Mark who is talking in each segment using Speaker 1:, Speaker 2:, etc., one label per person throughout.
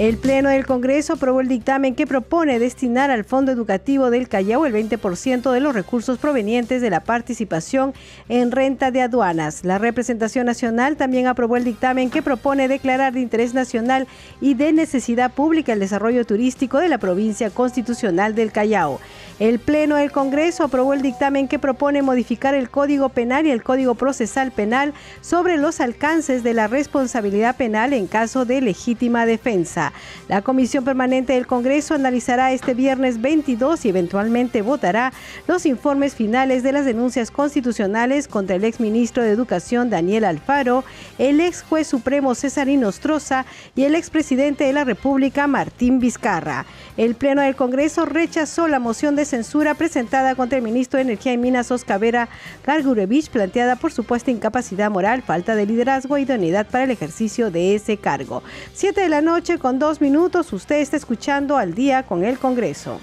Speaker 1: El Pleno del Congreso aprobó el dictamen que propone destinar al Fondo Educativo del Callao el 20% de los recursos provenientes de la participación en renta de aduanas. La representación nacional también aprobó el dictamen que propone declarar de interés nacional y de necesidad pública el desarrollo turístico de la provincia constitucional del Callao. El Pleno del Congreso aprobó el dictamen que propone modificar el Código Penal y el Código Procesal Penal sobre los alcances de la responsabilidad penal en caso de legítima defensa. La Comisión Permanente del Congreso analizará este viernes 22 y eventualmente votará los informes finales de las denuncias constitucionales contra el exministro de Educación Daniel Alfaro, el ex juez supremo Cesarino Nostroza y el expresidente de la República Martín Vizcarra. El Pleno del Congreso rechazó la moción de censura presentada contra el ministro de Energía y Minas Oscar Vera Gargurevich, planteada por supuesta incapacidad moral, falta de liderazgo e idoneidad para el ejercicio de ese cargo. Siete de la noche con dos minutos, usted está escuchando al día con el Congreso.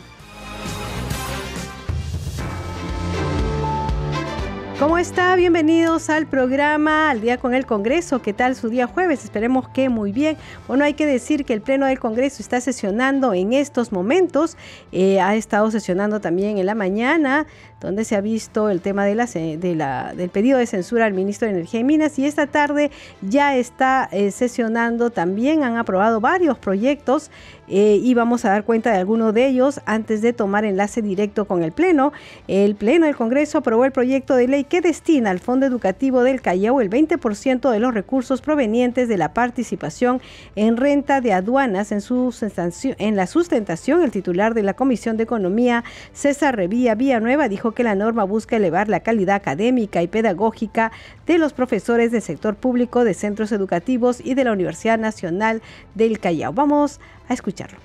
Speaker 1: ¿Cómo está? Bienvenidos al programa Al Día con el Congreso. ¿Qué tal su día jueves? Esperemos que muy bien. Bueno, hay que decir que el Pleno del Congreso está sesionando en estos momentos. Eh, ha estado sesionando también en la mañana donde se ha visto el tema de la, de la, del pedido de censura al ministro de Energía y Minas y esta tarde ya está eh, sesionando también, han aprobado varios proyectos eh, y vamos a dar cuenta de algunos de ellos antes de tomar enlace directo con el Pleno. El Pleno del Congreso aprobó el proyecto de ley que destina al Fondo Educativo del Callao el 20% de los recursos provenientes de la participación en renta de aduanas en, en la sustentación. El titular de la Comisión de Economía, César Revía Villanueva, dijo que la norma busca elevar la calidad académica y pedagógica de los profesores del sector público de centros educativos y de la Universidad Nacional del Callao. Vamos a escucharlo.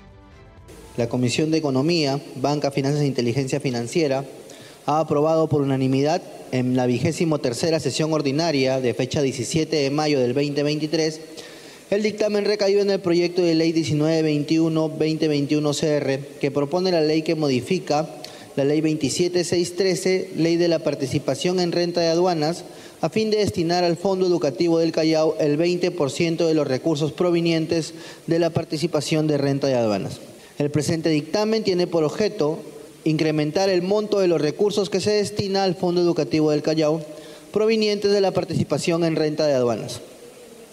Speaker 2: La Comisión de Economía, Banca, Finanzas e Inteligencia Financiera ha aprobado por unanimidad en la vigésimo tercera sesión ordinaria de fecha 17 de mayo del 2023 el dictamen recaído en el proyecto de ley 1921-2021-CR que propone la ley que modifica la Ley 27613, Ley de la Participación en Renta de Aduanas, a fin de destinar al Fondo Educativo del Callao el 20% de los recursos provenientes de la participación de renta de aduanas. El presente dictamen tiene por objeto incrementar el monto de los recursos que se destina al Fondo Educativo del Callao provenientes de la participación en renta de aduanas.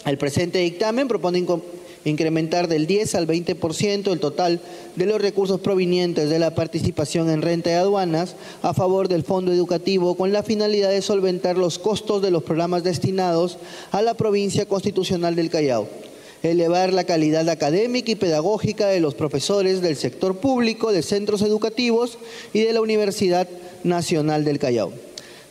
Speaker 2: El presente dictamen propone incrementar del 10 al 20% el total de los recursos provenientes de la participación en renta de aduanas a favor del fondo educativo con la finalidad de solventar los costos de los programas destinados a la provincia constitucional del Callao elevar la calidad académica y pedagógica de los profesores del sector público, de centros educativos y de la Universidad Nacional del Callao.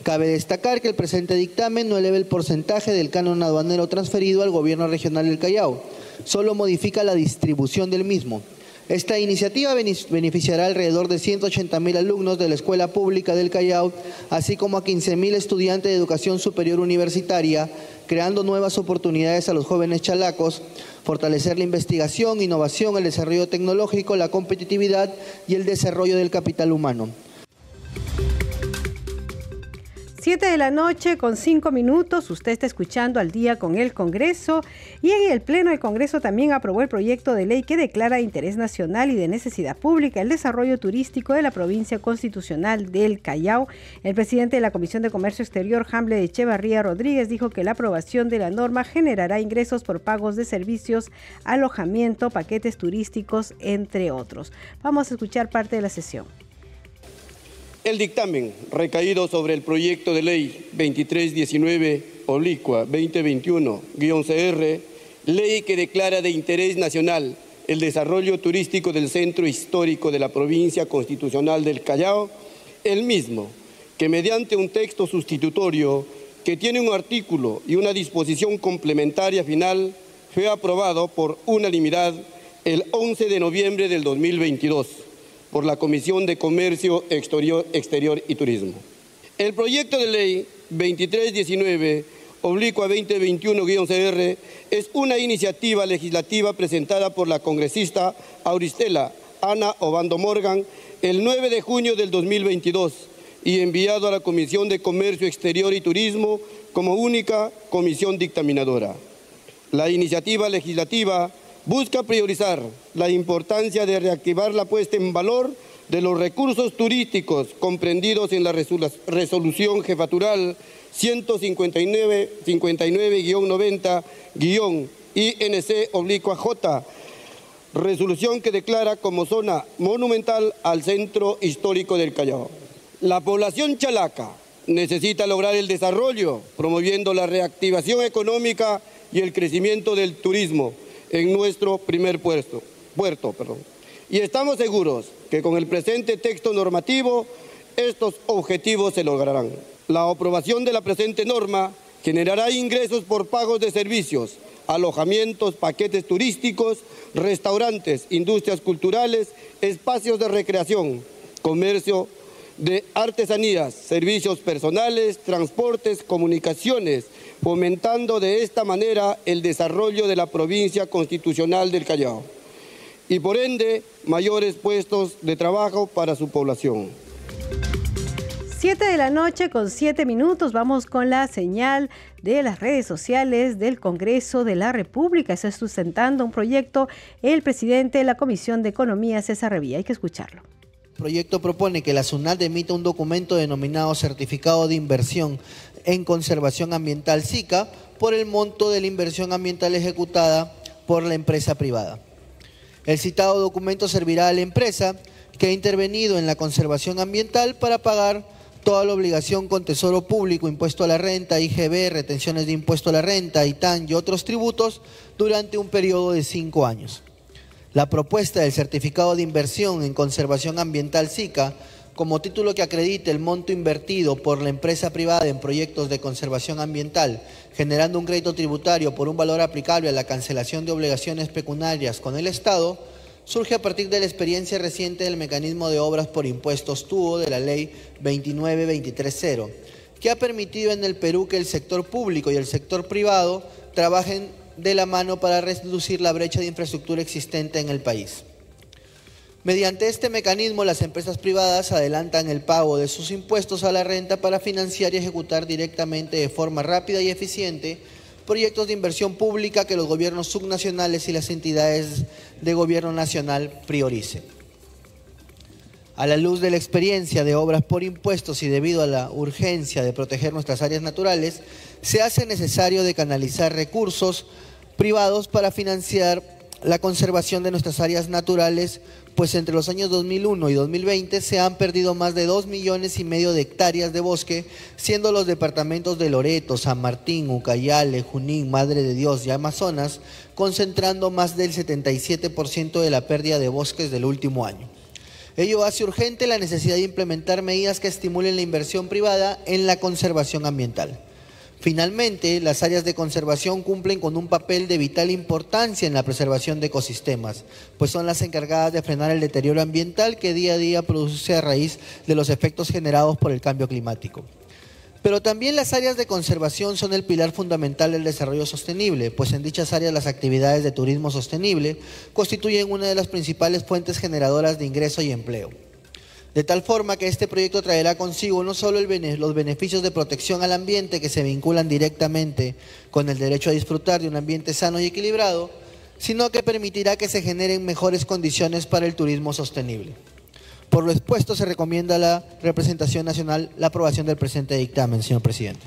Speaker 2: Cabe destacar que el presente dictamen no eleva el porcentaje del canon aduanero transferido al gobierno regional del Callao, solo modifica la distribución del mismo. Esta iniciativa beneficiará alrededor de 180 mil alumnos de la Escuela Pública del Callao, así como a 15 mil estudiantes de educación superior universitaria, creando nuevas oportunidades a los jóvenes chalacos, fortalecer la investigación, innovación, el desarrollo tecnológico, la competitividad y el desarrollo del capital humano.
Speaker 1: 7 de la noche con 5 minutos, usted está escuchando al día con el Congreso y en el Pleno del Congreso también aprobó el proyecto de ley que declara de interés nacional y de necesidad pública el desarrollo turístico de la provincia constitucional del Callao. El presidente de la Comisión de Comercio Exterior, Hamble de Echevarría Rodríguez, dijo que la aprobación de la norma generará ingresos por pagos de servicios, alojamiento, paquetes turísticos, entre otros. Vamos a escuchar parte de la sesión.
Speaker 3: El dictamen recaído sobre el proyecto de ley 2319 oblicua 2021-CR, ley que declara de interés nacional el desarrollo turístico del centro histórico de la provincia constitucional del Callao, el mismo, que mediante un texto sustitutorio que tiene un artículo y una disposición complementaria final, fue aprobado por unanimidad el 11 de noviembre del 2022 por la Comisión de Comercio Exterior, y Turismo. El proyecto de ley 2319 oblicua 2021-CR es una iniciativa legislativa presentada por la congresista Auristela Ana Obando Morgan el 9 de junio del 2022 y enviado a la Comisión de Comercio Exterior y Turismo como única comisión dictaminadora. La iniciativa legislativa busca priorizar la importancia de reactivar la puesta en valor de los recursos turísticos comprendidos en la resolución jefatural 159-90-INC oblicua J, resolución que declara como zona monumental al centro histórico del Callao. La población chalaca necesita lograr el desarrollo, promoviendo la reactivación económica y el crecimiento del turismo en nuestro primer puerto. puerto perdón. Y estamos seguros que con el presente texto normativo estos objetivos se lograrán. La aprobación de la presente norma generará ingresos por pagos de servicios, alojamientos, paquetes turísticos, restaurantes, industrias culturales, espacios de recreación, comercio de artesanías, servicios personales, transportes, comunicaciones, fomentando de esta manera el desarrollo de la provincia constitucional del Callao y por ende mayores puestos de trabajo para su población.
Speaker 1: Siete de la noche con siete minutos. Vamos con la señal de las redes sociales del Congreso de la República. Está sustentando un proyecto el presidente de la Comisión de Economía, César Revilla. Hay que escucharlo.
Speaker 2: Proyecto propone que la SUNAT emita un documento denominado Certificado de Inversión en Conservación Ambiental SICA por el monto de la inversión ambiental ejecutada por la empresa privada. El citado documento servirá a la empresa que ha intervenido en la conservación ambiental para pagar toda la obligación con Tesoro Público, impuesto a la renta, IGB, retenciones de impuesto a la renta, ITAN y otros tributos durante un periodo de cinco años. La propuesta del certificado de inversión en conservación ambiental SICA, como título que acredite el monto invertido por la empresa privada en proyectos de conservación ambiental, generando un crédito tributario por un valor aplicable a la cancelación de obligaciones pecuniarias con el Estado, surge a partir de la experiencia reciente del mecanismo de obras por impuestos tubo de la ley 29230, que ha permitido en el Perú que el sector público y el sector privado trabajen de la mano para reducir la brecha de infraestructura existente en el país. Mediante este mecanismo, las empresas privadas adelantan el pago de sus impuestos a la renta para financiar y ejecutar directamente de forma rápida y eficiente proyectos de inversión pública que los gobiernos subnacionales y las entidades de gobierno nacional prioricen. A la luz de la experiencia de obras por impuestos y debido a la urgencia de proteger nuestras áreas naturales, se hace necesario de canalizar recursos privados para financiar la conservación de nuestras áreas naturales, pues entre los años 2001 y 2020 se han perdido más de 2 millones y medio de hectáreas de bosque, siendo los departamentos de Loreto, San Martín, Ucayale, Junín, Madre de Dios y Amazonas concentrando más del 77% de la pérdida de bosques del último año. Ello hace urgente la necesidad de implementar medidas que estimulen la inversión privada en la conservación ambiental. Finalmente, las áreas de conservación cumplen con un papel de vital importancia en la preservación de ecosistemas, pues son las encargadas de frenar el deterioro ambiental que día a día produce a raíz de los efectos generados por el cambio climático. Pero también las áreas de conservación son el pilar fundamental del desarrollo sostenible, pues en dichas áreas las actividades de turismo sostenible constituyen una de las principales fuentes generadoras de ingreso y empleo. De tal forma que este proyecto traerá consigo no solo los beneficios de protección al ambiente que se vinculan directamente con el derecho a disfrutar de un ambiente sano y equilibrado, sino que permitirá que se generen mejores condiciones para el turismo sostenible. Por lo expuesto, se recomienda a la representación nacional la aprobación del presente dictamen, señor presidente.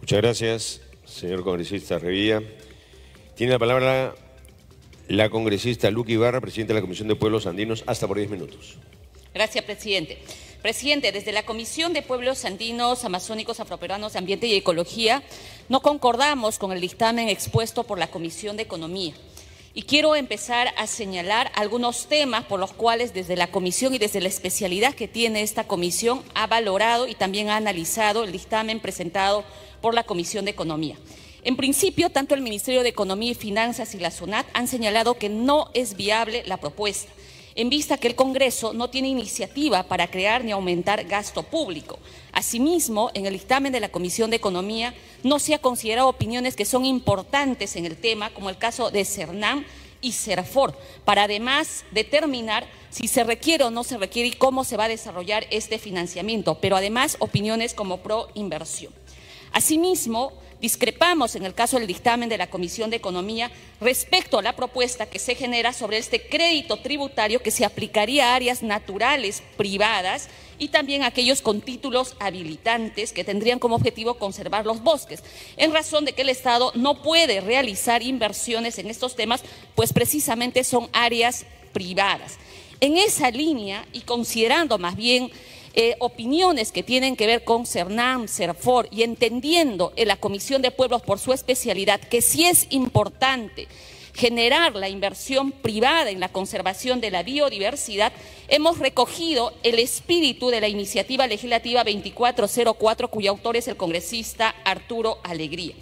Speaker 4: Muchas gracias, señor congresista Revilla. Tiene la palabra la congresista Luque Ibarra, presidenta de la Comisión de Pueblos Andinos, hasta por 10 minutos.
Speaker 5: Gracias, presidente. Presidente, desde la Comisión de Pueblos Andinos, Amazónicos, Afroperuanos Ambiente y Ecología, no concordamos con el dictamen expuesto por la Comisión de Economía y quiero empezar a señalar algunos temas por los cuales desde la comisión y desde la especialidad que tiene esta comisión ha valorado y también ha analizado el dictamen presentado por la Comisión de Economía. En principio, tanto el Ministerio de Economía y Finanzas y la SUNAT han señalado que no es viable la propuesta en vista que el Congreso no tiene iniciativa para crear ni aumentar gasto público. Asimismo, en el dictamen de la Comisión de Economía no se ha considerado opiniones que son importantes en el tema, como el caso de CERNAM y CERFOR, para además determinar si se requiere o no se requiere y cómo se va a desarrollar este financiamiento, pero además opiniones como pro inversión. Asimismo, Discrepamos en el caso del dictamen de la Comisión de Economía respecto a la propuesta que se genera sobre este crédito tributario que se aplicaría a áreas naturales privadas y también aquellos con títulos habilitantes que tendrían como objetivo conservar los bosques, en razón de que el Estado no puede realizar inversiones en estos temas, pues precisamente son áreas privadas. En esa línea y considerando más bien eh, opiniones que tienen que ver con CERNAM, CERFOR y entendiendo en la Comisión de Pueblos por su especialidad que sí es importante generar la inversión privada en la conservación de la biodiversidad, hemos recogido el espíritu de la iniciativa legislativa 2404, cuyo autor es el congresista Arturo Alegría.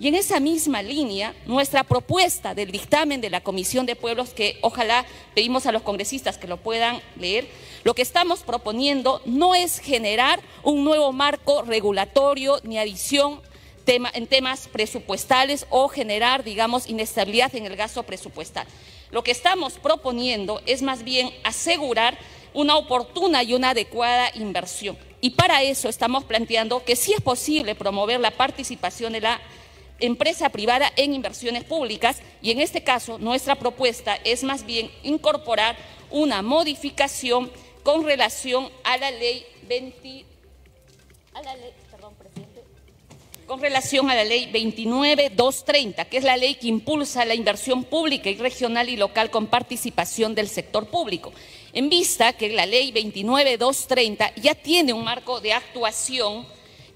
Speaker 5: Y en esa misma línea, nuestra propuesta del dictamen de la Comisión de Pueblos, que ojalá pedimos a los congresistas que lo puedan leer, lo que estamos proponiendo no es generar un nuevo marco regulatorio ni adición en temas presupuestales o generar, digamos, inestabilidad en el gasto presupuestal. Lo que estamos proponiendo es más bien asegurar una oportuna y una adecuada inversión. Y para eso estamos planteando que sí es posible promover la participación de la empresa privada en inversiones públicas y en este caso nuestra propuesta es más bien incorporar una modificación con relación a la ley 20 con relación a la ley 29230, que es la ley que impulsa la inversión pública y regional y local con participación del sector público. En vista que la ley 29230 ya tiene un marco de actuación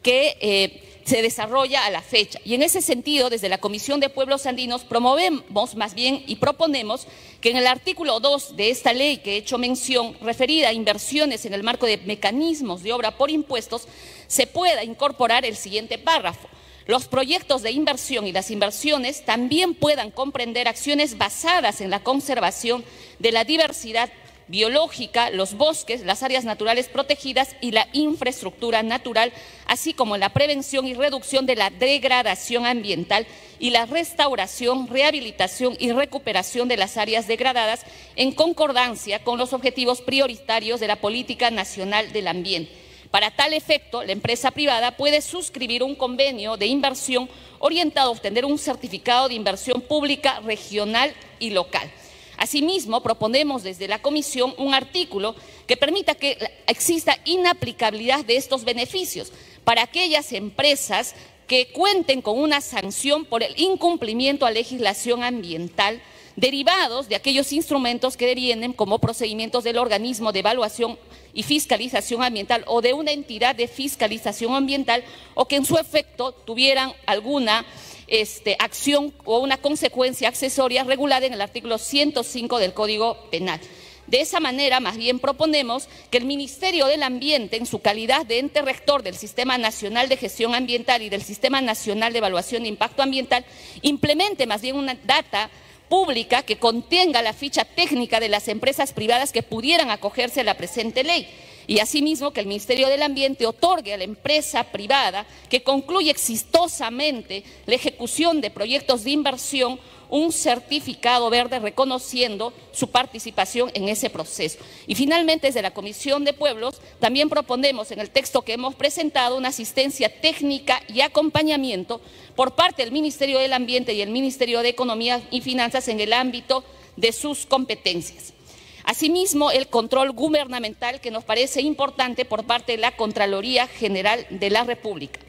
Speaker 5: que eh, se desarrolla a la fecha. Y en ese sentido, desde la Comisión de Pueblos Andinos promovemos más bien y proponemos que en el artículo 2 de esta ley que he hecho mención, referida a inversiones en el marco de mecanismos de obra por impuestos, se pueda incorporar el siguiente párrafo. Los proyectos de inversión y las inversiones también puedan comprender acciones basadas en la conservación de la diversidad biológica, los bosques, las áreas naturales protegidas y la infraestructura natural, así como la prevención y reducción de la degradación ambiental y la restauración, rehabilitación y recuperación de las áreas degradadas en concordancia con los objetivos prioritarios de la Política Nacional del Ambiente. Para tal efecto, la empresa privada puede suscribir un convenio de inversión orientado a obtener un certificado de inversión pública regional y local. Asimismo, proponemos desde la Comisión un artículo que permita que exista inaplicabilidad de estos beneficios para aquellas empresas que cuenten con una sanción por el incumplimiento a legislación ambiental derivados de aquellos instrumentos que devienen como procedimientos del organismo de evaluación y fiscalización ambiental o de una entidad de fiscalización ambiental o que en su efecto tuvieran alguna este, acción o una consecuencia accesoria regulada en el artículo 105 del Código Penal. De esa manera, más bien proponemos que el Ministerio del Ambiente, en su calidad de ente rector del Sistema Nacional de Gestión Ambiental y del Sistema Nacional de Evaluación de Impacto Ambiental, implemente más bien una data pública que contenga la ficha técnica de las empresas privadas que pudieran acogerse a la presente ley y asimismo que el Ministerio del Ambiente otorgue a la empresa privada que concluye exitosamente la ejecución de proyectos de inversión un certificado verde reconociendo su participación en ese proceso. Y finalmente, desde la Comisión de Pueblos, también proponemos en el texto que hemos presentado una asistencia técnica y acompañamiento por parte del Ministerio del Ambiente y el Ministerio de Economía y Finanzas en el ámbito de sus competencias. Asimismo, el control gubernamental que nos parece importante por parte de la Contraloría General de la República.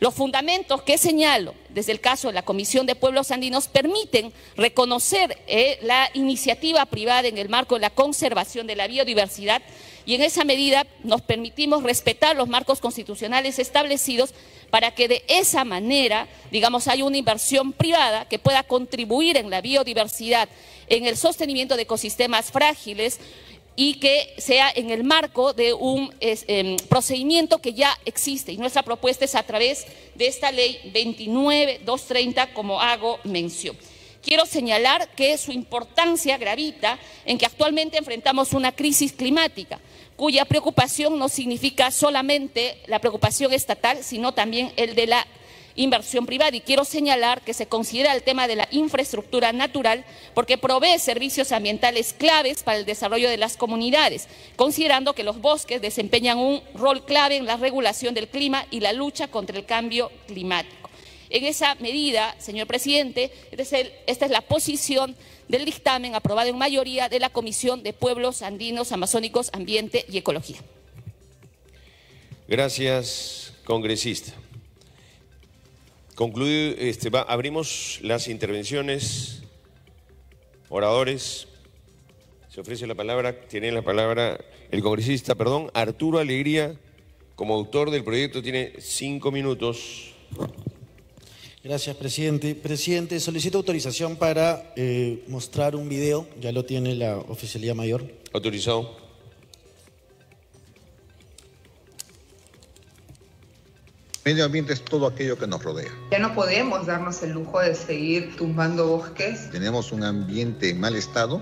Speaker 5: Los fundamentos que señalo desde el caso de la Comisión de Pueblos Andinos, permiten reconocer eh, la iniciativa privada en el marco de la conservación de la biodiversidad y en esa medida nos permitimos respetar los marcos constitucionales establecidos para que de esa manera, digamos, haya una inversión privada que pueda contribuir en la biodiversidad, en el sostenimiento de ecosistemas frágiles y que sea en el marco de un em, procedimiento que ya existe. Y nuestra propuesta es a través de esta ley 29230, como hago mención. Quiero señalar que su importancia gravita en que actualmente enfrentamos una crisis climática cuya preocupación no significa solamente la preocupación estatal, sino también el de la inversión privada. Y quiero señalar que se considera el tema de la infraestructura natural porque provee servicios ambientales claves para el desarrollo de las comunidades, considerando que los bosques desempeñan un rol clave en la regulación del clima y la lucha contra el cambio climático. En esa medida, señor presidente, esta es la posición del dictamen aprobado en mayoría de la Comisión de Pueblos Andinos, Amazónicos, Ambiente y Ecología.
Speaker 4: Gracias, congresista. Concluido, este, abrimos las intervenciones. Oradores. Se ofrece la palabra, tiene la palabra el congresista, perdón, Arturo Alegría, como autor del proyecto, tiene cinco minutos.
Speaker 6: Gracias, presidente. Presidente, solicito autorización para eh, mostrar un video. Ya lo tiene la Oficialía Mayor.
Speaker 4: Autorizado.
Speaker 7: Medio ambiente es todo aquello que nos rodea.
Speaker 8: Ya no podemos darnos el lujo de seguir tumbando bosques.
Speaker 7: Tenemos un ambiente en mal estado,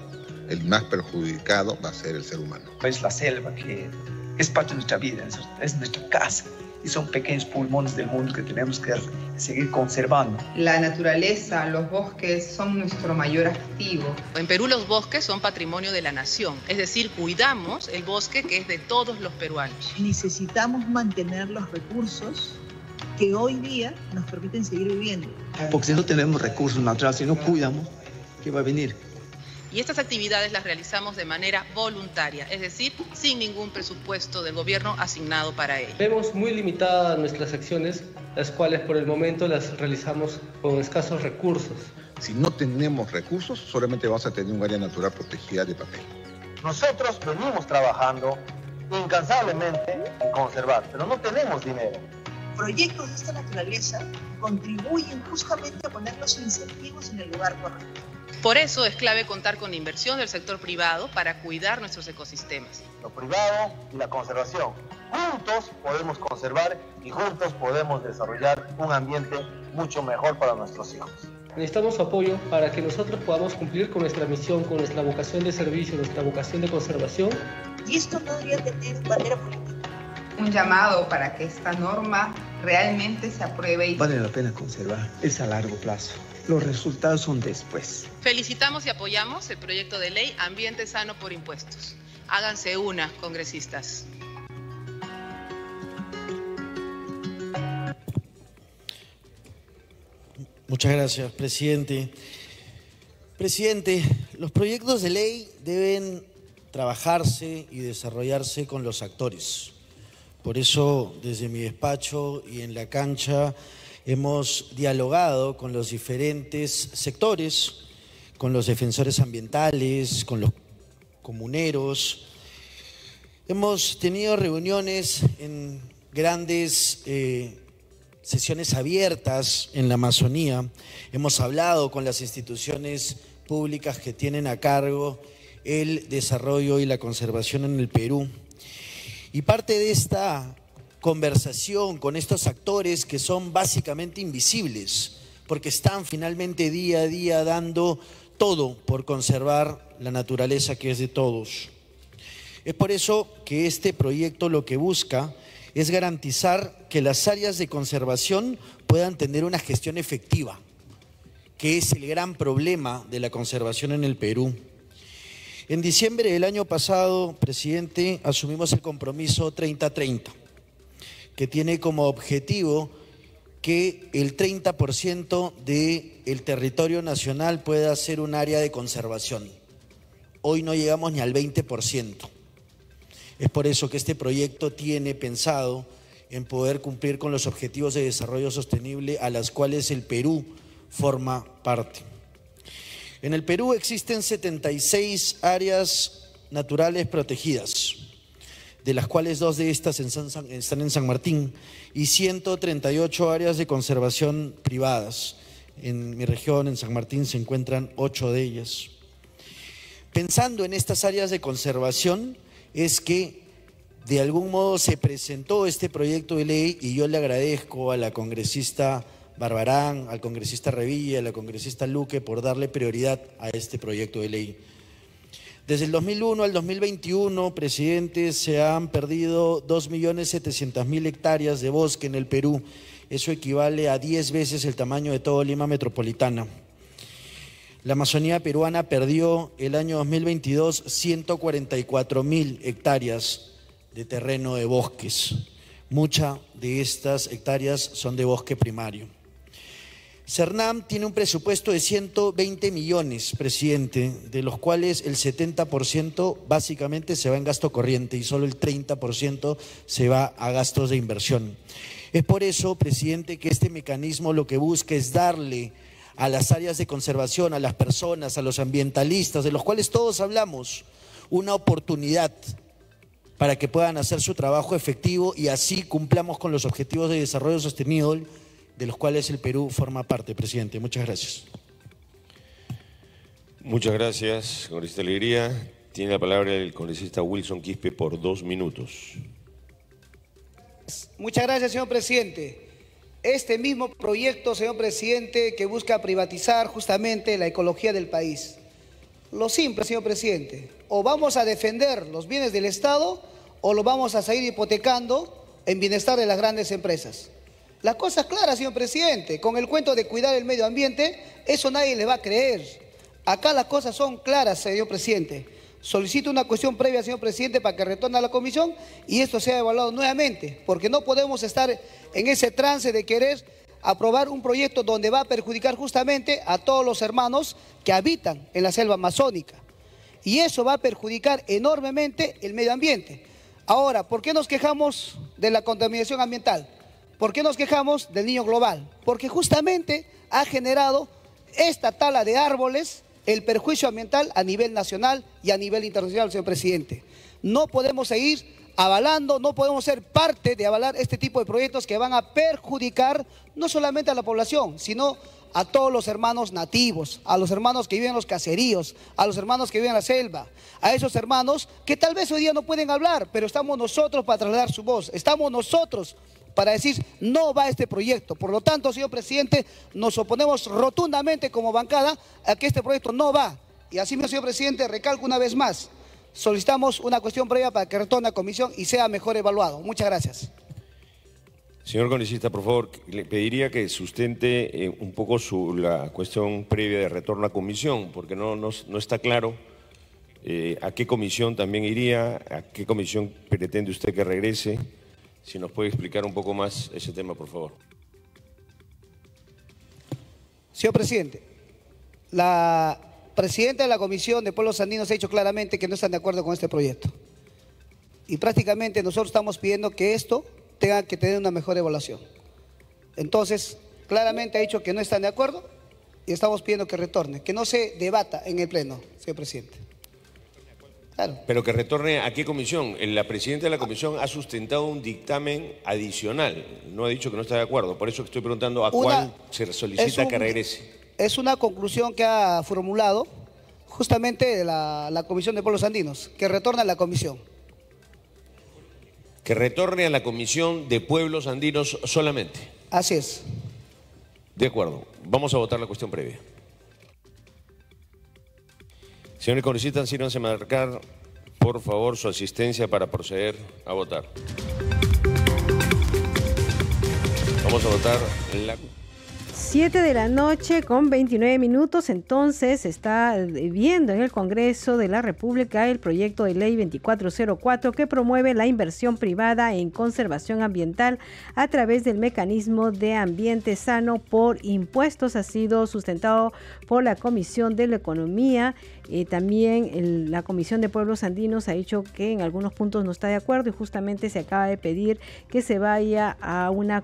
Speaker 7: el más perjudicado va a ser el ser humano.
Speaker 9: Es la selva que es parte de nuestra vida, es nuestra casa y son pequeños pulmones del mundo que tenemos que seguir conservando.
Speaker 8: La naturaleza, los bosques son nuestro mayor activo.
Speaker 10: En Perú los bosques son patrimonio de la nación, es decir, cuidamos el bosque que es de todos los peruanos.
Speaker 11: Necesitamos mantener los recursos que hoy día nos permiten seguir viviendo.
Speaker 9: Porque si no tenemos recursos naturales, si no cuidamos, ¿qué va a venir?
Speaker 10: Y estas actividades las realizamos de manera voluntaria, es decir, sin ningún presupuesto del gobierno asignado para ello.
Speaker 12: Vemos muy limitadas nuestras acciones, las cuales por el momento las realizamos con escasos recursos.
Speaker 7: Si no tenemos recursos, solamente vamos a tener un área natural protegida de papel.
Speaker 13: Nosotros venimos trabajando incansablemente en conservar, pero no tenemos dinero.
Speaker 11: Proyectos de esta naturaleza contribuyen justamente a poner los incentivos en el lugar correcto.
Speaker 10: Por eso es clave contar con inversión del sector privado para cuidar nuestros ecosistemas.
Speaker 13: Lo privado y la conservación. Juntos podemos conservar y juntos podemos desarrollar un ambiente mucho mejor para nuestros hijos.
Speaker 12: Necesitamos su apoyo para que nosotros podamos cumplir con nuestra misión, con nuestra vocación de servicio, nuestra vocación de conservación.
Speaker 11: Y esto no debería tener bandera política.
Speaker 8: Un llamado para que esta norma realmente se apruebe. Y...
Speaker 9: Vale la pena conservar, es a largo plazo. Los resultados son después.
Speaker 10: Felicitamos y apoyamos el proyecto de ley Ambiente Sano por Impuestos. Háganse una, congresistas.
Speaker 6: Muchas gracias, presidente. Presidente, los proyectos de ley deben trabajarse y desarrollarse con los actores. Por eso, desde mi despacho y en la cancha, hemos dialogado con los diferentes sectores, con los defensores ambientales, con los comuneros. Hemos tenido reuniones en grandes eh, sesiones abiertas en la Amazonía. Hemos hablado con las instituciones públicas que tienen a cargo el desarrollo y la conservación en el Perú. Y parte de esta conversación con estos actores que son básicamente invisibles, porque están finalmente día a día dando todo por conservar la naturaleza que es de todos. Es por eso que este proyecto lo que busca es garantizar que las áreas de conservación puedan tener una gestión efectiva, que es el gran problema de la conservación en el Perú. En diciembre del año pasado, presidente, asumimos el compromiso 30-30 que tiene como objetivo que el 30% del territorio nacional pueda ser un área de conservación. Hoy no llegamos ni al 20%. Es por eso que este proyecto tiene pensado en poder cumplir con los objetivos de desarrollo sostenible a las cuales el Perú forma parte. En el Perú existen 76 áreas naturales protegidas, de las cuales dos de estas están en San Martín, y 138 áreas de conservación privadas. En mi región, en San Martín, se encuentran ocho de ellas. Pensando en estas áreas de conservación, es que de algún modo se presentó este proyecto de ley y yo le agradezco a la congresista Barbarán, al congresista Revilla, a la congresista Luque por darle prioridad a este proyecto de ley. Desde el 2001 al 2021, presidente, se han perdido 2.700.000 hectáreas de bosque en el Perú. Eso equivale a 10 veces el tamaño de todo Lima metropolitana. La Amazonía peruana perdió el año 2022 144.000 hectáreas de terreno de bosques. Muchas de estas hectáreas son de bosque primario. CERNAM tiene un presupuesto de 120 millones, presidente, de los cuales el 70% básicamente se va en gasto corriente y solo el 30% se va a gastos de inversión. Es por eso, presidente, que este mecanismo lo que busca es darle a las áreas de conservación, a las personas, a los ambientalistas, de los cuales todos hablamos, una oportunidad para que puedan hacer su trabajo efectivo y así cumplamos con los objetivos de desarrollo sostenible de los cuales el Perú forma parte, presidente. Muchas gracias.
Speaker 4: Muchas gracias, congresista Alegría. Tiene la palabra el congresista Wilson Quispe por dos minutos.
Speaker 14: Muchas gracias, señor presidente. Este mismo proyecto, señor presidente, que busca privatizar justamente la ecología del país. Lo simple, señor presidente, o vamos a defender los bienes del Estado o lo vamos a seguir hipotecando en bienestar de las grandes empresas. La cosa es clara, señor presidente. Con el cuento de cuidar el medio ambiente, eso nadie le va a creer. Acá las cosas son claras, señor presidente. Solicito una cuestión previa, señor presidente, para que retorne a la comisión y esto sea evaluado nuevamente, porque no podemos estar en ese trance de querer aprobar un proyecto donde va a perjudicar justamente a todos los hermanos que habitan en la selva amazónica. Y eso va a perjudicar enormemente el medio ambiente. Ahora, ¿por qué nos quejamos de la contaminación ambiental? ¿Por qué nos quejamos del niño global? Porque justamente ha generado esta tala de árboles el perjuicio ambiental a nivel nacional y a nivel internacional, señor presidente. No podemos seguir avalando, no podemos ser parte de avalar este tipo de proyectos que van a perjudicar no solamente a la población, sino a todos los hermanos nativos, a los hermanos que viven en los caseríos, a los hermanos que viven en la selva, a esos hermanos que tal vez hoy día no pueden hablar, pero estamos nosotros para trasladar su voz, estamos nosotros para decir no va este proyecto. Por lo tanto, señor presidente, nos oponemos rotundamente como bancada a que este proyecto no va. Y así, señor presidente, recalco una vez más, solicitamos una cuestión previa para que retorne a comisión y sea mejor evaluado. Muchas gracias.
Speaker 4: Señor congresista, por favor, le pediría que sustente eh, un poco su, la cuestión previa de retorno a comisión, porque no, no, está claro eh, a qué comisión también iría, a qué comisión pretende usted que regrese. Si nos puede explicar un poco más ese tema, por favor.
Speaker 14: Señor presidente, la presidenta de la Comisión de Pueblos Andinos ha dicho claramente que no están de acuerdo con este proyecto. Y prácticamente nosotros estamos pidiendo que esto tenga que tener una mejor evaluación. Entonces, claramente ha dicho que no están de acuerdo y estamos pidiendo que retorne, que no se debata en el Pleno, señor presidente.
Speaker 4: Pero que retorne a qué comisión. La presidenta de la comisión ha sustentado un dictamen adicional. No ha dicho que no está de acuerdo. Por eso estoy preguntando a cuál se solicita que regrese.
Speaker 14: Es una conclusión que ha formulado justamente la, la Comisión de Pueblos Andinos, que retorne a la comisión.
Speaker 4: Que retorne a la Comisión de Pueblos Andinos solamente.
Speaker 14: Así es.
Speaker 4: De acuerdo. Vamos a votar la cuestión previa. Señores congresistas, sírvanse marcar, por favor, su asistencia para proceder a votar. Vamos a votar la...
Speaker 1: 7 de la noche con 29 minutos, entonces está viendo en el Congreso de la República el proyecto de ley 2404 que promueve la inversión privada en conservación ambiental a través del mecanismo de ambiente sano por impuestos. Ha sido sustentado por la Comisión de la Economía eh, también la Comisión de Pueblos Andinos ha dicho que en algunos puntos no está de acuerdo y justamente se acaba de pedir que se vaya a una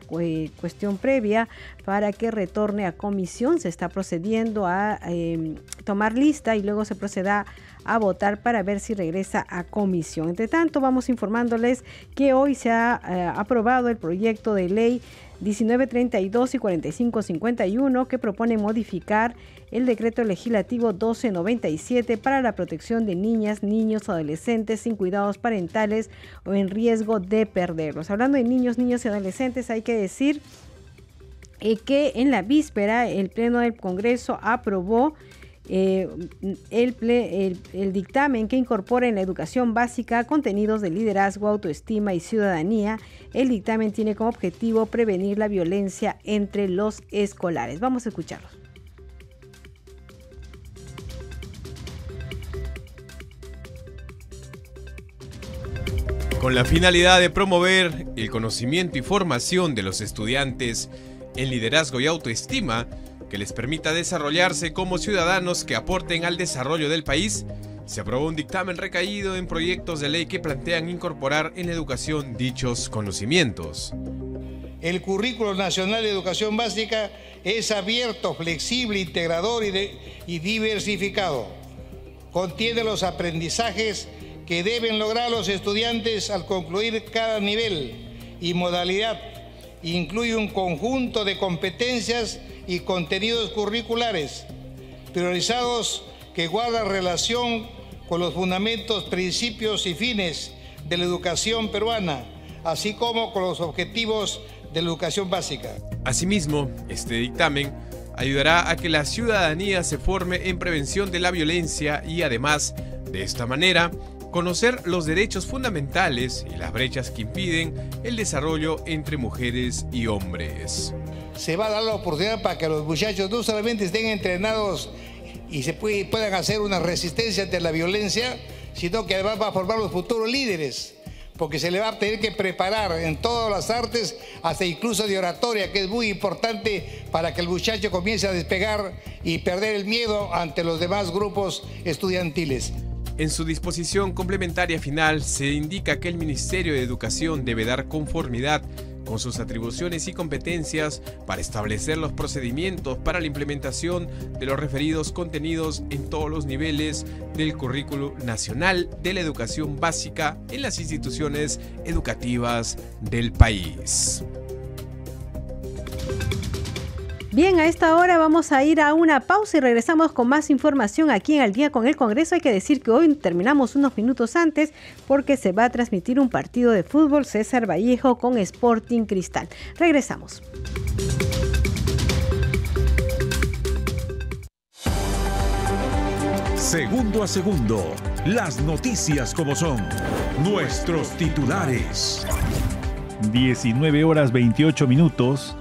Speaker 1: cuestión previa para que retorne a comisión. Se está procediendo a em, tomar lista y luego se proceda a votar para ver si regresa a comisión. Entre tanto, vamos informándoles que hoy se ha eh, aprobado el proyecto de ley 1932 y 4551 que propone modificar el decreto legislativo 1297 para la protección de niñas, niños, adolescentes sin cuidados parentales o en riesgo de perderlos. Hablando de niños, niños y adolescentes, hay que decir eh, que en la víspera el Pleno del Congreso aprobó eh, el, el, dictamen que incorpora en la educación básica contenidos de liderazgo, autoestima y ciudadanía. El dictamen tiene como objetivo prevenir la violencia entre los escolares. Vamos a escucharlos.
Speaker 15: Con la finalidad de promover el conocimiento y formación de los estudiantes en liderazgo y autoestima, que les permita desarrollarse como ciudadanos que aporten al desarrollo del país, se aprobó un dictamen recaído en proyectos de ley que plantean incorporar en la educación dichos conocimientos.
Speaker 16: El currículo nacional de educación básica es abierto, flexible, integrador y, diversificado. Contiene los aprendizajes que deben lograr los estudiantes al concluir cada nivel y modalidad. Incluye un conjunto de competencias y contenidos curriculares priorizados que guardan relación con los fundamentos, principios y fines de la educación peruana, así como con los objetivos de la educación básica.
Speaker 15: Asimismo, este dictamen ayudará a que la ciudadanía se forme en prevención de la violencia y además, de esta manera, conocer los derechos fundamentales y las brechas que impiden el desarrollo entre mujeres y hombres
Speaker 16: se va a dar la oportunidad para que los muchachos no solamente estén entrenados y se puedan hacer una resistencia ante la violencia, sino que además va a formar los futuros líderes, porque se le va a tener que preparar en todas las artes, hasta incluso de oratoria, que es muy importante para que el muchacho comience a despegar y perder el miedo ante los demás grupos estudiantiles.
Speaker 15: En su disposición complementaria final se indica que el Ministerio de Educación debe dar conformidad con sus atribuciones y competencias para establecer los procedimientos para la implementación de los referidos contenidos en todos los niveles del currículo nacional de la educación básica en las instituciones educativas del país.
Speaker 1: Bien, a esta hora vamos a ir a una pausa y regresamos con más información aquí en Al Día con el Congreso. Hay que decir que hoy terminamos unos minutos antes porque se va a transmitir un partido de fútbol César Vallejo con Sporting Cristal. Regresamos.
Speaker 17: Segundo a segundo, las noticias como son, nuestros titulares.
Speaker 18: 19 horas 28 minutos.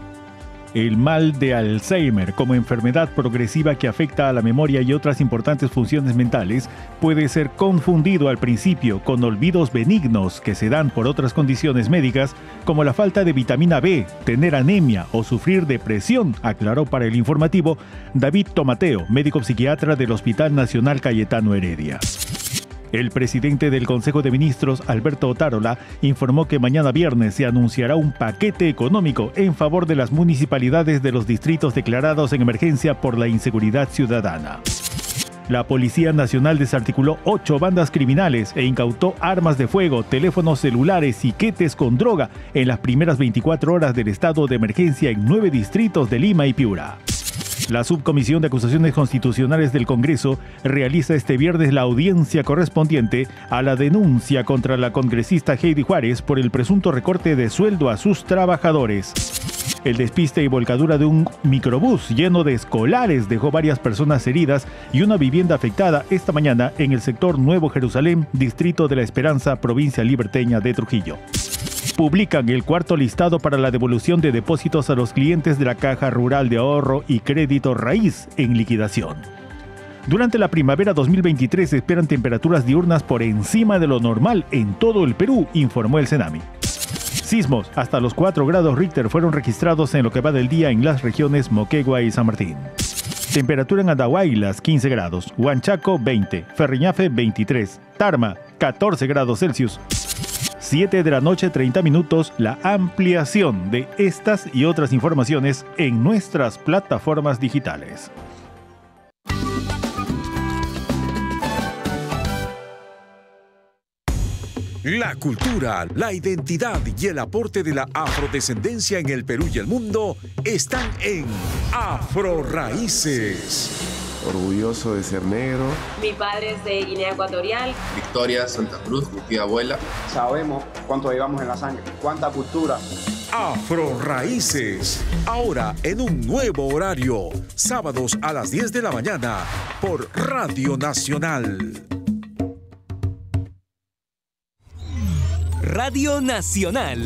Speaker 18: El mal de Alzheimer, como enfermedad progresiva que afecta a la memoria y otras importantes funciones mentales, puede ser confundido al principio con olvidos benignos que se dan por otras condiciones médicas, como la falta de vitamina B, tener anemia o sufrir depresión, aclaró para el informativo David Tomateo, médico psiquiatra del Hospital Nacional Cayetano Heredia. El presidente del Consejo de Ministros, Alberto Otárola, informó que mañana viernes se anunciará un paquete económico en favor de las municipalidades de los distritos declarados en emergencia por la inseguridad ciudadana. La Policía Nacional desarticuló ocho bandas criminales e incautó armas de fuego, teléfonos celulares y quetes con droga en las primeras 24 horas del estado de emergencia en nueve distritos de Lima y Piura. La Subcomisión de Acusaciones Constitucionales del Congreso realiza este viernes la audiencia correspondiente a la denuncia contra la congresista Heidi Juárez por el presunto recorte de sueldo a sus trabajadores. El despiste y volcadura de un microbús lleno de escolares dejó varias personas heridas y una vivienda afectada esta mañana en el sector Nuevo Jerusalén, distrito de la Esperanza, provincia liberteña de Trujillo. Publican el cuarto listado para la devolución de depósitos a los clientes de la Caja Rural de Ahorro y Crédito Raíz en liquidación. Durante la primavera 2023 se esperan temperaturas diurnas por encima de lo normal en todo el Perú, informó el Senami. Sismos hasta los 4 grados Richter fueron registrados en lo que va del día en las regiones Moquegua y San Martín. Temperatura en Andahuaylas 15 grados, Huanchaco 20, Ferriñafe 23, Tarma 14 grados Celsius. 7 de la noche 30 minutos, la ampliación de estas y otras informaciones en nuestras plataformas digitales.
Speaker 17: La cultura, la identidad y el aporte de la afrodescendencia en el Perú y el mundo están en Afro Raíces.
Speaker 19: Orgulloso de ser negro.
Speaker 20: Mi padre es de Guinea Ecuatorial.
Speaker 19: Victoria Santa Cruz, mi tía abuela.
Speaker 21: Sabemos cuánto llevamos en la sangre, cuánta cultura.
Speaker 17: Afro Raíces, ahora en un nuevo horario, sábados a las 10 de la mañana por Radio Nacional.
Speaker 22: Radio Nacional,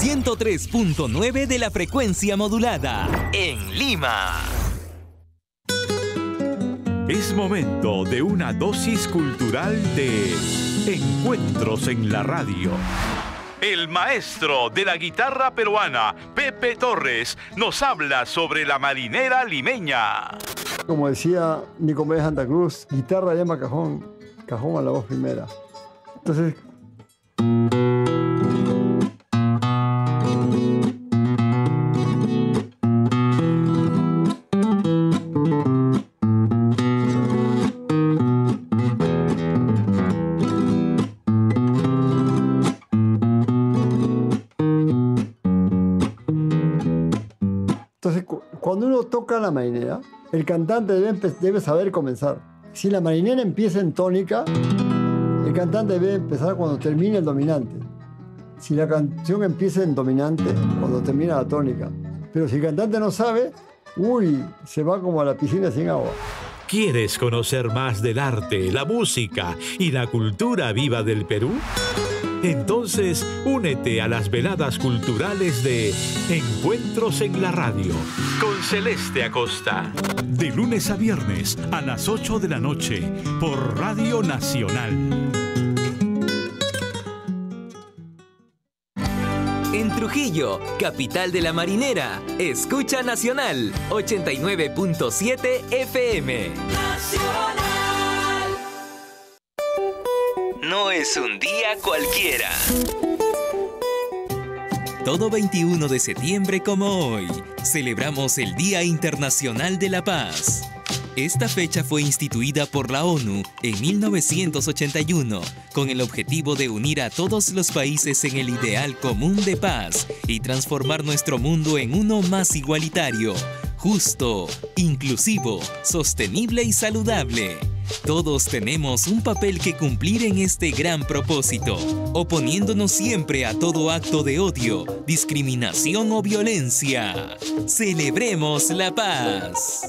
Speaker 22: 103.9 de la frecuencia modulada, en Lima.
Speaker 17: Es momento de una dosis cultural de Encuentros en la Radio. El maestro de la guitarra peruana, Pepe Torres, nos habla sobre la marinera limeña.
Speaker 23: Como decía Nicolás Santa Cruz, guitarra llama cajón, cajón a la voz primera. Entonces, la marinera, el cantante debe, debe saber comenzar. Si la marinera empieza en tónica, el cantante debe empezar cuando termine el dominante. Si la canción empieza en dominante, cuando termina la tónica. Pero si el cantante no sabe, uy, se va como a la piscina sin agua.
Speaker 17: ¿Quieres conocer más del arte, la música y la cultura viva del Perú? Entonces, únete a las veladas culturales de Encuentros en la Radio con Celeste Acosta. De lunes a viernes a las 8 de la noche por Radio Nacional.
Speaker 22: En Trujillo, capital de la marinera, escucha Nacional 89.7 FM. Nacional. No es un día cualquiera. Todo 21 de septiembre como hoy, celebramos el Día Internacional de la Paz. Esta fecha fue instituida por la ONU en 1981 con el objetivo de unir a todos los países en el ideal común de paz y transformar nuestro mundo en uno más igualitario, justo, inclusivo, sostenible y saludable. Todos tenemos un papel que cumplir en este gran propósito, oponiéndonos siempre a todo acto de odio, discriminación o violencia. Celebremos la paz.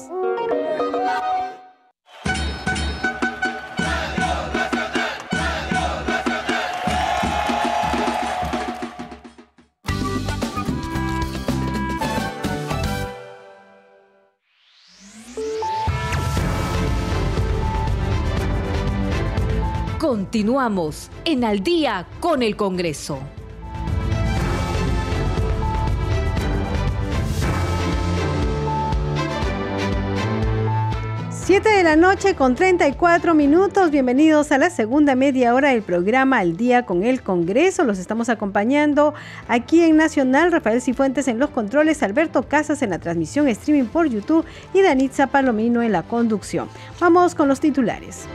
Speaker 24: Continuamos en Al día con el Congreso.
Speaker 1: Siete de la noche con 34 minutos. Bienvenidos a la segunda media hora del programa Al Día con el Congreso. Los estamos acompañando aquí en Nacional. Rafael Cifuentes en los controles, Alberto Casas en la transmisión streaming por YouTube y Danitza Palomino en la conducción. Vamos con los titulares.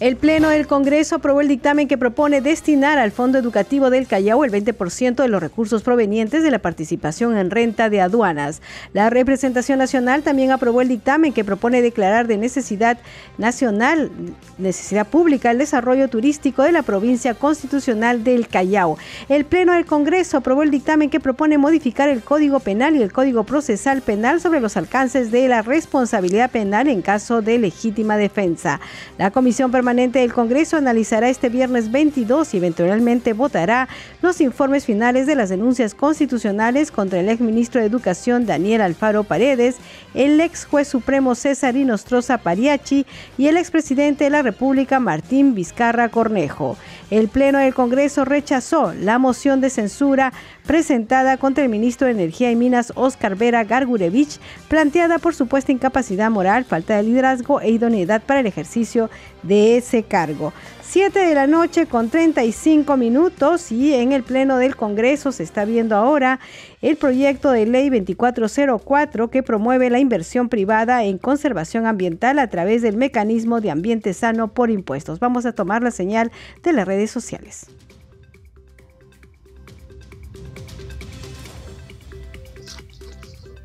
Speaker 1: El Pleno del Congreso aprobó el dictamen que propone destinar al Fondo Educativo del Callao el 20% de los recursos provenientes de la participación en renta de aduanas. La representación nacional también aprobó el dictamen que propone declarar de necesidad nacional, necesidad pública, el desarrollo turístico de la provincia constitucional del Callao. El Pleno del Congreso aprobó el dictamen que propone modificar el Código Penal y el Código Procesal Penal sobre los alcances de la responsabilidad penal en caso de legítima defensa. La Comisión Permanente Permanente del Congreso analizará este viernes 22 y eventualmente votará los informes finales de las denuncias constitucionales contra el exministro de Educación Daniel Alfaro Paredes, el ex juez supremo César Inostroza Pariachi y el expresidente de la República Martín Vizcarra Cornejo. El Pleno del Congreso rechazó la moción de censura presentada contra el ministro de Energía y Minas Oscar Vera Gargurevich, planteada por supuesta incapacidad moral, falta de liderazgo e idoneidad para el ejercicio de ese cargo. 7 de la noche con 35 minutos y en el Pleno del Congreso se está viendo ahora el proyecto de ley 2404 que promueve la inversión privada en conservación ambiental a través del mecanismo de ambiente sano por impuestos. Vamos a tomar la señal de las redes sociales.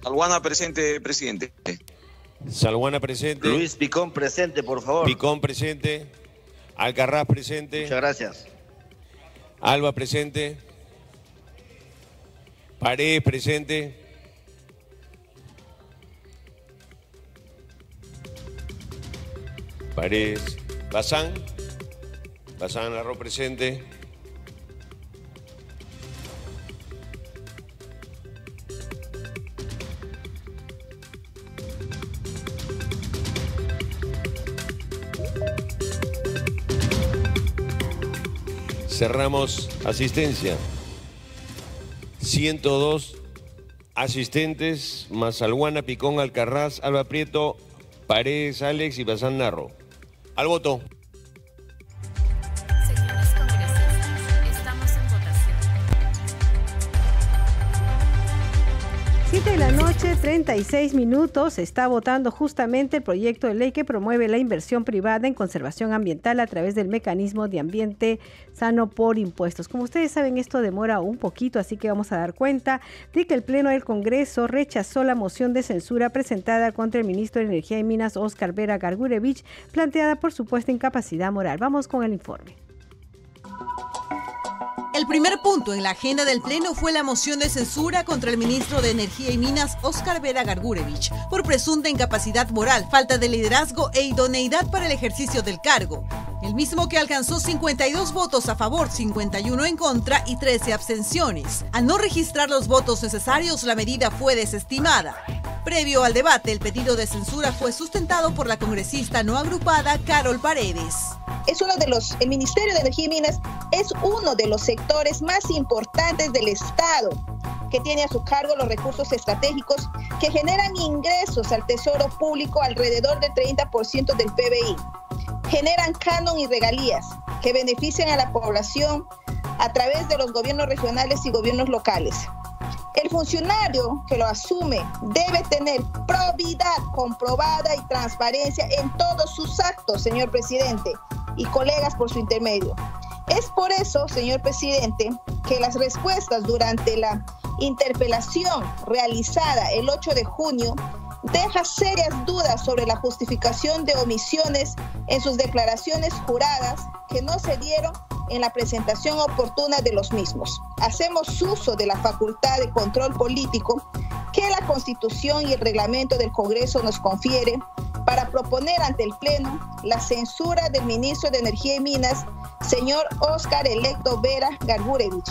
Speaker 25: Salguana presente, presidente.
Speaker 4: Salguana presente.
Speaker 26: Luis Picón presente, por favor.
Speaker 4: Picón presente. Alcarraz presente.
Speaker 26: Muchas gracias.
Speaker 4: Alba presente. Paredes presente. Paredes. Bazán. Bazán Larro presente. Cerramos asistencia. 102 asistentes, Mazalguana, Picón, Alcarraz, Alba Prieto, Paredes, Alex y Bazán Narro. Al voto.
Speaker 1: 7 de la noche, 36 minutos. Está votando justamente el proyecto de ley que promueve la inversión privada en conservación ambiental a través del mecanismo de ambiente sano por impuestos. Como ustedes saben, esto demora un poquito, así que vamos a dar cuenta de que el Pleno del Congreso rechazó la moción de censura presentada contra el ministro de Energía y Minas, Oscar Vera Gargurevich, planteada por supuesta incapacidad moral. Vamos con el informe.
Speaker 27: El primer punto en la agenda del Pleno fue la moción de censura contra el ministro de Energía y Minas, Oscar Vera Gargurevich, por presunta incapacidad moral, falta de liderazgo e idoneidad para el ejercicio del cargo. El mismo que alcanzó 52 votos a favor, 51 en contra y 13 abstenciones. Al no registrar los votos necesarios, la medida fue desestimada. Previo al debate, el pedido de censura fue sustentado por la congresista no agrupada Carol Paredes.
Speaker 11: Es uno de los, el Ministerio de Energía y Minas es uno de los sectores más importantes del Estado que tiene a su cargo los recursos estratégicos que generan ingresos al Tesoro Público alrededor del 30% del PBI. Generan canon y regalías que benefician a la población a través de los gobiernos regionales y gobiernos locales. El funcionario que lo asume debe tener probidad comprobada y transparencia en todos sus actos, señor presidente, y colegas por su intermedio. Es por eso, señor presidente, que las respuestas durante la interpelación realizada el 8 de junio deja serias dudas sobre la justificación de omisiones en sus declaraciones juradas que no se dieron en la presentación oportuna de los mismos. Hacemos uso de la facultad de control político que la Constitución y el reglamento del Congreso nos confiere para proponer ante el Pleno la censura del ministro de Energía y Minas, señor Oscar Electo Vera Gargurevich.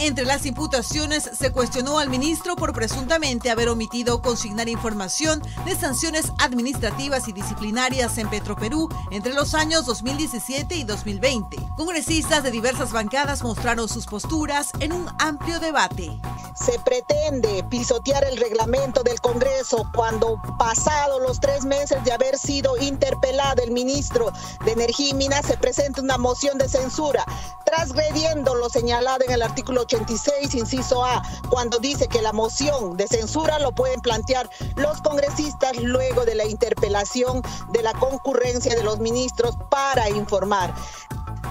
Speaker 27: Entre las imputaciones se cuestionó al ministro por presuntamente haber omitido consignar información de sanciones administrativas y disciplinarias en Petroperú entre los años 2017 y 2020. Congresistas de diversas bancadas mostraron sus posturas en un amplio debate.
Speaker 28: Se pretende pisotear el reglamento del Congreso cuando pasado los tres meses de haber sido interpelado el ministro de Energía y Minas se presenta una moción de censura, transgrediendo lo señalado en el artículo 86, inciso A, cuando dice que la moción de censura lo pueden plantear los congresistas luego de la interpelación de la concurrencia de los ministros para informar.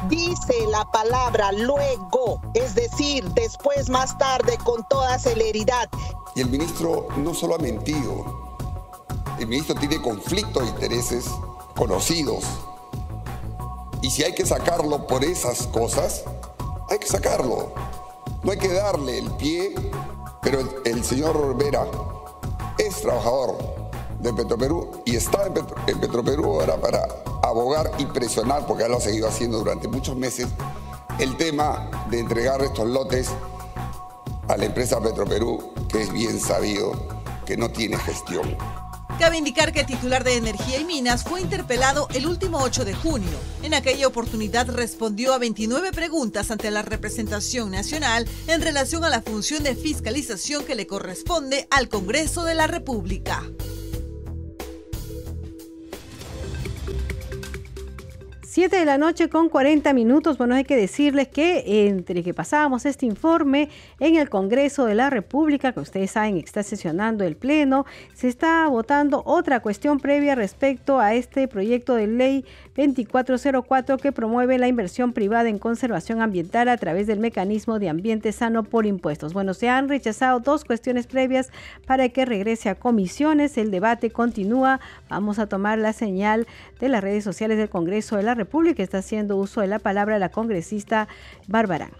Speaker 28: Dice la palabra luego, es decir, después, más tarde, con toda celeridad.
Speaker 29: Y el ministro no solo ha mentido, el ministro tiene conflictos de intereses conocidos. Y si hay que sacarlo por esas cosas, hay que sacarlo. No hay que darle el pie, pero el, señor Vera es trabajador de Petroperú y está en, Petroperú ahora para abogar y presionar, porque ya lo ha seguido haciendo durante muchos meses, el tema de entregar estos lotes a la empresa Petroperú, que es bien sabido que no tiene gestión.
Speaker 27: Cabe indicar que el titular de Energía y Minas fue interpelado el último 8 de junio. En aquella oportunidad respondió a 29 preguntas ante la representación nacional en relación a la función de fiscalización que le corresponde al Congreso de la República.
Speaker 1: 7 de la noche con 40 minutos. Bueno, hay que decirles que entre que pasábamos este informe en el Congreso de la República, que ustedes saben está sesionando el Pleno, se está votando otra cuestión previa respecto a este proyecto de ley 2404 que promueve la inversión privada en conservación ambiental a través del mecanismo de ambiente sano por impuestos. Bueno, se han rechazado dos cuestiones previas para que regrese a comisiones. El debate continúa. Vamos a tomar la señal de las redes sociales del Congreso de la República. Está haciendo uso de la palabra la congresista Bárbara.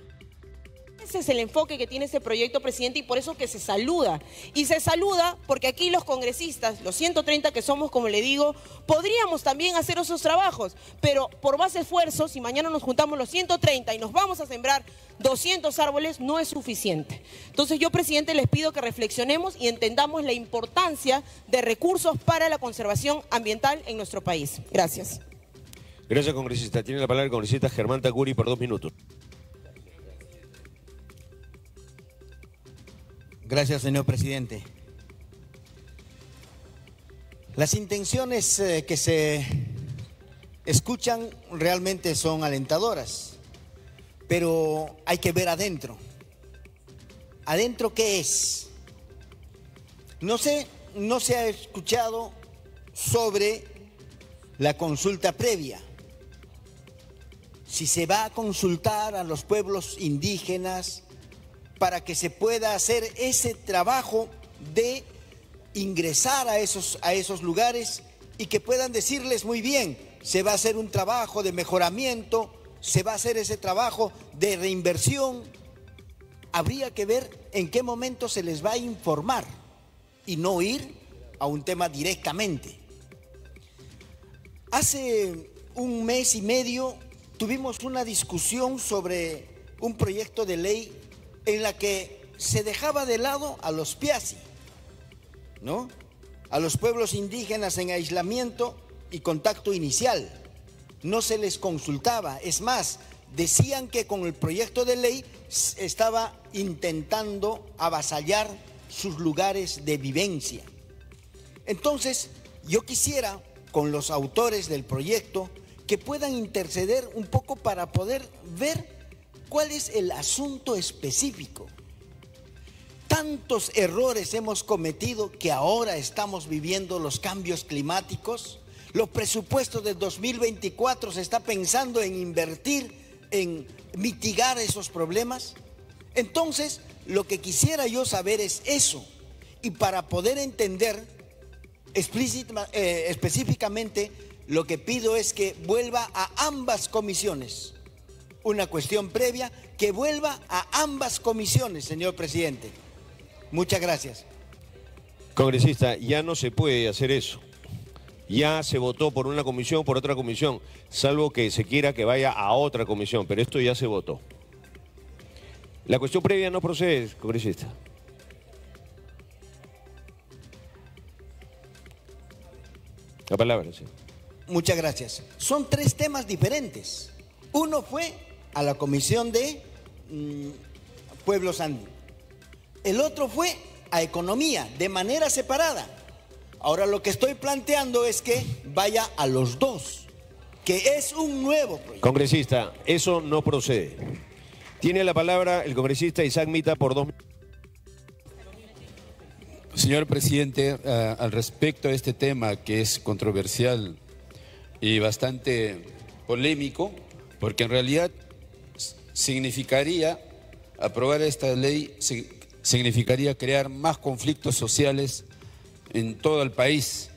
Speaker 30: Ese es el enfoque que tiene este proyecto, presidente, y por eso que se saluda. Y se saluda porque aquí los congresistas, los 130 que somos, como le digo, podríamos también hacer esos trabajos, pero por más esfuerzo, si mañana nos juntamos los 130 y nos vamos a sembrar 200 árboles, no es suficiente. Entonces yo, presidente, les pido que reflexionemos y entendamos la importancia de recursos para la conservación ambiental en nuestro país. Gracias.
Speaker 4: Gracias, congresista. Tiene la palabra el congresista Germán Tacuri por dos minutos.
Speaker 31: Gracias, señor presidente. Las intenciones eh, que se escuchan realmente son alentadoras, pero hay que ver adentro. ¿Adentro qué es? No sé, no se ha escuchado sobre la consulta previa. Si se va a consultar a los pueblos indígenas, para que se pueda hacer ese trabajo de ingresar a esos, a esos lugares y que puedan decirles muy bien, se va a hacer un trabajo de mejoramiento, se va a hacer ese trabajo de reinversión. Habría que ver en qué momento se les va a informar y no ir a un tema directamente. Hace un mes y medio tuvimos una discusión sobre un proyecto de ley en la que se dejaba de lado a los piasi, ¿no? A los pueblos indígenas en aislamiento y contacto inicial. No se les consultaba. Es más, decían que con el proyecto de ley estaba intentando avasallar sus lugares de vivencia. Entonces, yo quisiera, con los autores del proyecto, que puedan interceder un poco para poder ver ¿Cuál es el asunto específico? Tantos errores hemos cometido que ahora estamos viviendo los cambios climáticos. Los presupuestos de 2024 se está pensando en invertir en mitigar esos problemas. Entonces, lo que quisiera yo saber es eso. Y para poder entender eh, específicamente, lo que pido es que vuelva a ambas comisiones una cuestión previa que vuelva a ambas comisiones, señor presidente. Muchas gracias.
Speaker 4: Congresista, ya no se puede hacer eso. Ya se votó por una comisión, por otra comisión, salvo que se quiera que vaya a otra comisión, pero esto ya se votó. La cuestión previa no procede, congresista. La palabra, sí.
Speaker 31: Muchas gracias. Son tres temas diferentes. Uno fue a la Comisión de mm, Pueblos Andinos. El otro fue a Economía, de manera separada. Ahora lo que estoy planteando es que vaya a los dos, que es un nuevo proyecto.
Speaker 4: Congresista, eso no procede. Tiene la palabra el congresista Isaac Mita por dos minutos.
Speaker 32: Señor presidente, eh, al respecto a este tema que es controversial y bastante polémico, porque en realidad significaría, aprobar esta ley, significaría crear más conflictos sociales en todo el país,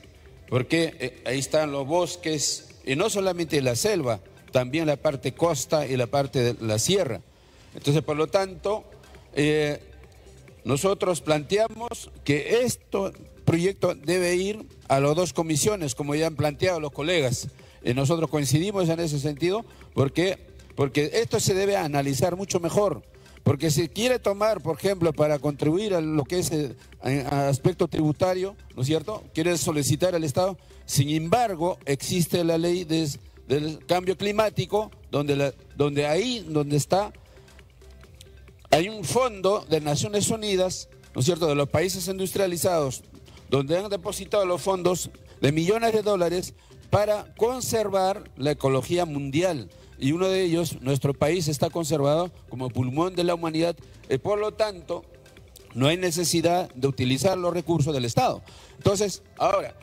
Speaker 32: porque eh, ahí están los bosques, y no solamente la selva, también la parte costa y la parte de la sierra. Entonces, por lo tanto, eh, nosotros planteamos que esto proyecto debe ir a las dos comisiones, como ya han planteado los colegas. Eh, nosotros coincidimos en ese sentido porque, porque esto se debe analizar mucho mejor. Porque si quiere tomar, por ejemplo, para contribuir a lo que es el aspecto tributario, ¿no es cierto? Quiere solicitar al Estado. Sin embargo, existe la ley del cambio climático, donde, la, donde ahí, donde está, hay un fondo de Naciones Unidas, ¿no es cierto?, de los países industrializados, donde han depositado los fondos de millones de dólares para conservar la ecología mundial y uno de ellos, nuestro país, está conservado como pulmón de la humanidad y por lo tanto no hay necesidad de utilizar los recursos del Estado. Entonces, ahora,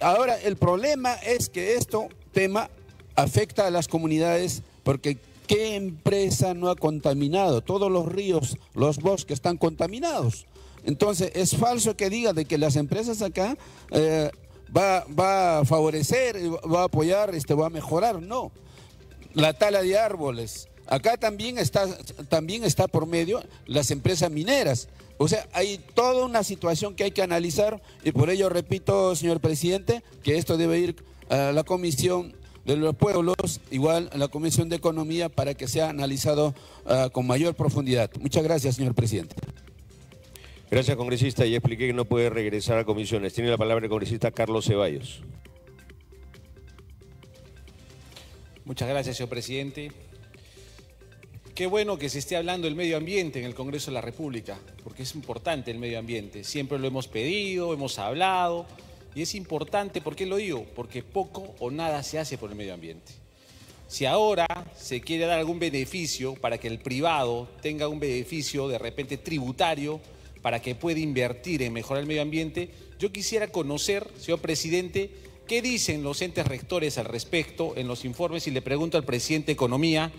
Speaker 32: ahora el problema es que esto tema afecta a las comunidades porque ¿qué empresa no ha contaminado? Todos los ríos, los bosques están contaminados. Entonces, es falso que diga de que las empresas acá eh, va, va, a favorecer, va a apoyar, este, va a mejorar. No, la tala de árboles. Acá también está, también está por medio las empresas mineras. O sea, hay toda una situación que hay que analizar y por ello repito, señor presidente, que esto debe ir a la Comisión de los Pueblos, igual a la Comisión de Economía, para que sea analizado uh, con mayor profundidad. Muchas gracias, señor presidente.
Speaker 4: Gracias, congresista. Ya expliqué que no puede regresar a comisiones. Tiene la palabra el congresista Carlos Ceballos.
Speaker 33: Muchas gracias, señor presidente. Qué bueno que se esté hablando del medio ambiente en el Congreso de la República, porque es importante el medio ambiente. Siempre lo hemos pedido, hemos hablado, y es importante, ¿por qué lo digo? Porque poco o nada se hace por el medio ambiente. Si ahora se quiere dar algún beneficio para que el privado tenga un beneficio de repente tributario, para que pueda invertir en mejorar el medio ambiente, yo quisiera conocer, señor presidente, ¿Qué dicen los entes rectores al respecto en los informes? Y le pregunto al presidente de Economía,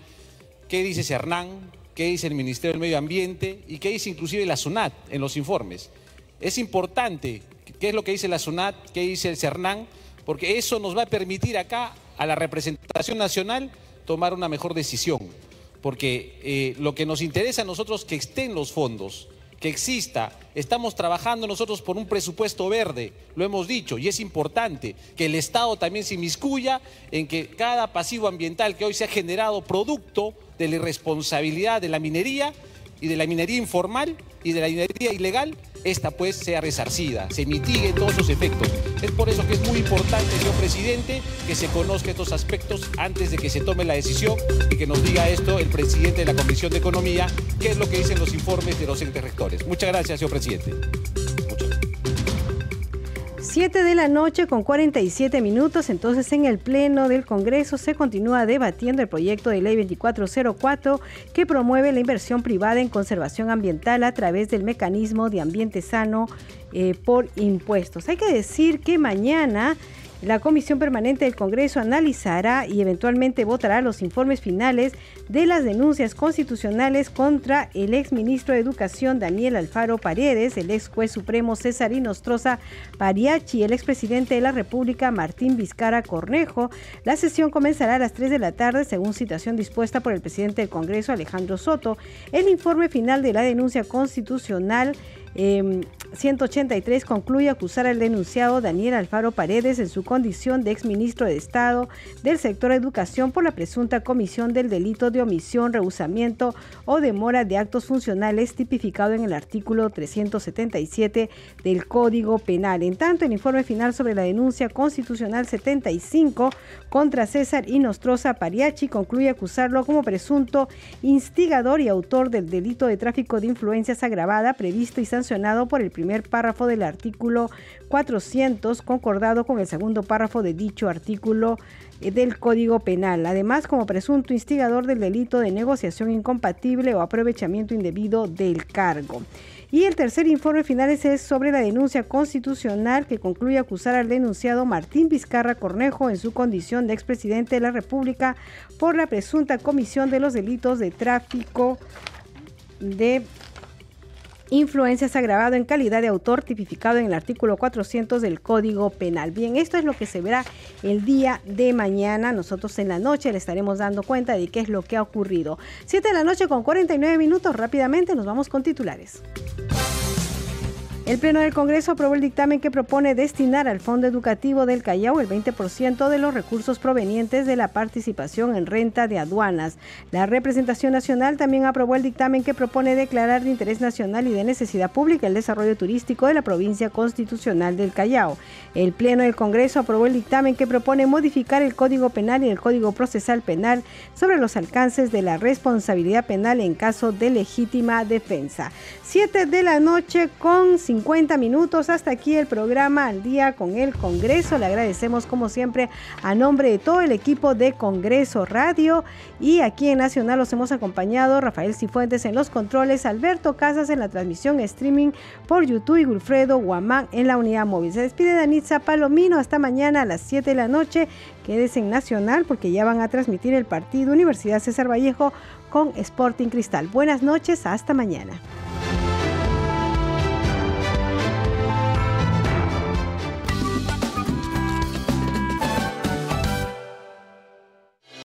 Speaker 33: ¿qué dice Cernán? ¿Qué dice el Ministerio del Medio Ambiente? ¿Y qué dice inclusive la SUNAT en los informes? Es importante, ¿qué es lo que dice la SUNAT? ¿Qué dice el Cernán? Porque eso nos va a permitir acá, a la representación nacional, tomar una mejor decisión. Porque eh, lo que nos interesa a nosotros es que estén los fondos, que exista. Estamos trabajando nosotros por un presupuesto verde, lo hemos dicho, y es importante que el Estado también se inmiscuya en que cada pasivo ambiental que hoy se ha generado producto de la irresponsabilidad de la minería y de la minería informal y de la minería ilegal, esta pues sea resarcida, se mitiguen todos sus efectos. Es por eso que es muy importante, señor presidente, que se conozca estos aspectos antes de que se tome la decisión y que nos diga esto el presidente de la Comisión de Economía, qué es lo que dicen los informes de los entes rectores. Muchas gracias, señor presidente.
Speaker 1: 7 de la noche con 47 minutos, entonces en el Pleno del Congreso se continúa debatiendo el proyecto de ley 2404 que promueve la inversión privada en conservación ambiental a través del mecanismo de ambiente sano eh, por impuestos. Hay que decir que mañana la Comisión Permanente del Congreso analizará y eventualmente votará los informes finales de las denuncias constitucionales contra el exministro de Educación Daniel Alfaro Paredes, el ex juez supremo César Inostroza Pariachi el expresidente de la República Martín Vizcara Cornejo. La sesión comenzará a las 3 de la tarde según citación dispuesta por el presidente del Congreso Alejandro Soto. El informe final de la denuncia constitucional 183 em, concluye acusar al denunciado Daniel Alfaro Paredes en su condición de exministro de Estado del sector educación por la presunta comisión del delito de omisión, rehusamiento o demora de actos funcionales tipificado en el artículo 377 del Código Penal. En tanto, el informe final sobre la denuncia constitucional 75 contra César Inostroza Pariachi concluye acusarlo como presunto instigador y autor del delito de tráfico de influencias agravada previsto y sancionado por el primer párrafo del artículo 400, concordado con el segundo párrafo de dicho artículo eh, del Código Penal, además como presunto instigador del delito de negociación incompatible o aprovechamiento indebido del cargo. Y el tercer informe final es sobre la denuncia constitucional que concluye acusar al denunciado Martín Vizcarra Cornejo en su condición de expresidente de la República por la presunta comisión de los delitos de tráfico de influencias agravado en calidad de autor tipificado en el artículo 400 del Código Penal. Bien, esto es lo que se verá el día de mañana. Nosotros en la noche le estaremos dando cuenta de qué es lo que ha ocurrido. 7 de la noche con 49 minutos. Rápidamente nos vamos con titulares. El Pleno del Congreso aprobó el dictamen que propone destinar al Fondo Educativo del Callao el 20% de los recursos provenientes de la participación en renta de aduanas. La representación nacional también aprobó el dictamen que propone declarar de interés nacional y de necesidad pública el desarrollo turístico de la provincia constitucional del Callao. El Pleno del Congreso aprobó el dictamen que propone modificar el Código Penal y el Código Procesal Penal sobre los alcances de la responsabilidad penal en caso de legítima defensa. Siete de la noche con 50 minutos. Hasta aquí el programa al día con el Congreso. Le agradecemos como siempre a nombre de todo el equipo de Congreso Radio y aquí en Nacional los hemos acompañado Rafael Cifuentes en los controles, Alberto Casas en la transmisión streaming por YouTube y Wilfredo Guamán en la unidad móvil. Se despide Danitza Palomino hasta mañana a las 7 de la noche. Quédese en Nacional porque ya van a transmitir el partido Universidad César Vallejo con Sporting Cristal. Buenas noches, hasta mañana.